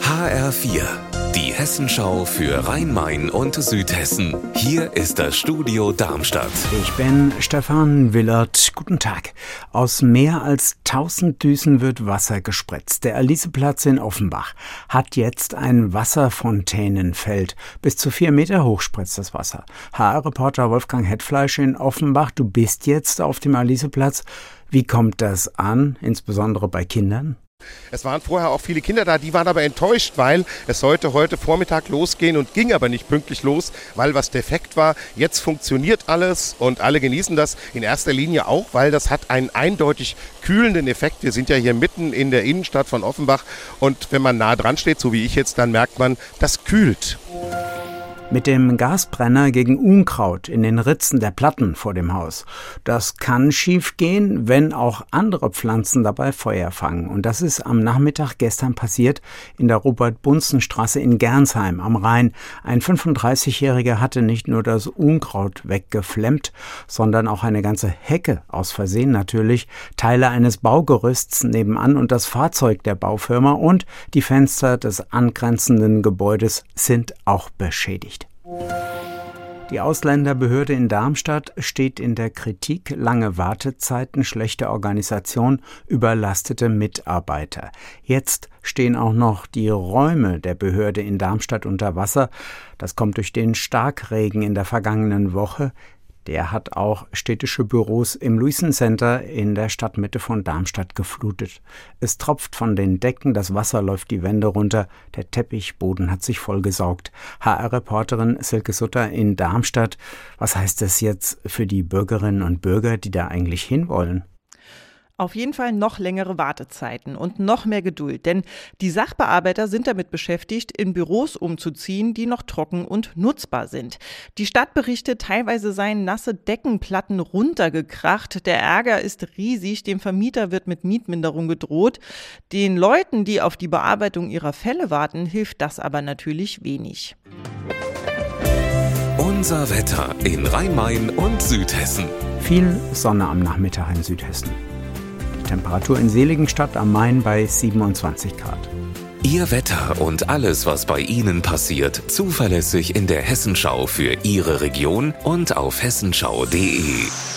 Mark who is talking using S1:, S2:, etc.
S1: HR4, die Hessenschau für Rhein-Main und Südhessen. Hier ist das Studio Darmstadt.
S2: Ich bin Stefan Willert. Guten Tag. Aus mehr als 1000 Düsen wird Wasser gespritzt. Der Aliseplatz in Offenbach hat jetzt ein Wasserfontänenfeld. Bis zu vier Meter hoch spritzt das Wasser. HR-Reporter Wolfgang Hetfleisch in Offenbach. Du bist jetzt auf dem Aliseplatz. Wie kommt das an, insbesondere bei Kindern?
S3: Es waren vorher auch viele Kinder da, die waren aber enttäuscht, weil es sollte heute Vormittag losgehen und ging aber nicht pünktlich los, weil was defekt war. Jetzt funktioniert alles und alle genießen das in erster Linie auch, weil das hat einen eindeutig kühlenden Effekt. Wir sind ja hier mitten in der Innenstadt von Offenbach und wenn man nah dran steht, so wie ich jetzt, dann merkt man, das kühlt.
S2: Mit dem Gasbrenner gegen Unkraut in den Ritzen der Platten vor dem Haus. Das kann schiefgehen, wenn auch andere Pflanzen dabei Feuer fangen. Und das ist am Nachmittag gestern passiert in der Robert-Bunzen-Straße in Gernsheim am Rhein. Ein 35-Jähriger hatte nicht nur das Unkraut weggeflemmt, sondern auch eine ganze Hecke, aus Versehen natürlich, Teile eines Baugerüsts nebenan und das Fahrzeug der Baufirma und die Fenster des angrenzenden Gebäudes sind auch beschädigt. Die Ausländerbehörde in Darmstadt steht in der Kritik lange Wartezeiten, schlechte Organisation, überlastete Mitarbeiter. Jetzt stehen auch noch die Räume der Behörde in Darmstadt unter Wasser. Das kommt durch den Starkregen in der vergangenen Woche. Der hat auch städtische Büros im Luisen Center in der Stadtmitte von Darmstadt geflutet. Es tropft von den Decken, das Wasser läuft die Wände runter, der Teppichboden hat sich vollgesaugt. HR-Reporterin Silke Sutter in Darmstadt. Was heißt das jetzt für die Bürgerinnen und Bürger, die da eigentlich hinwollen?
S4: Auf jeden Fall noch längere Wartezeiten und noch mehr Geduld, denn die Sachbearbeiter sind damit beschäftigt, in Büros umzuziehen, die noch trocken und nutzbar sind. Die Stadt berichtet, teilweise seien nasse Deckenplatten runtergekracht. Der Ärger ist riesig, dem Vermieter wird mit Mietminderung gedroht. Den Leuten, die auf die Bearbeitung ihrer Fälle warten, hilft das aber natürlich wenig.
S1: Unser Wetter in Rhein-Main und Südhessen.
S2: Viel Sonne am Nachmittag in Südhessen. Temperatur in Seligenstadt am Main bei 27 Grad.
S1: Ihr Wetter und alles, was bei Ihnen passiert, zuverlässig in der Hessenschau für Ihre Region und auf hessenschau.de.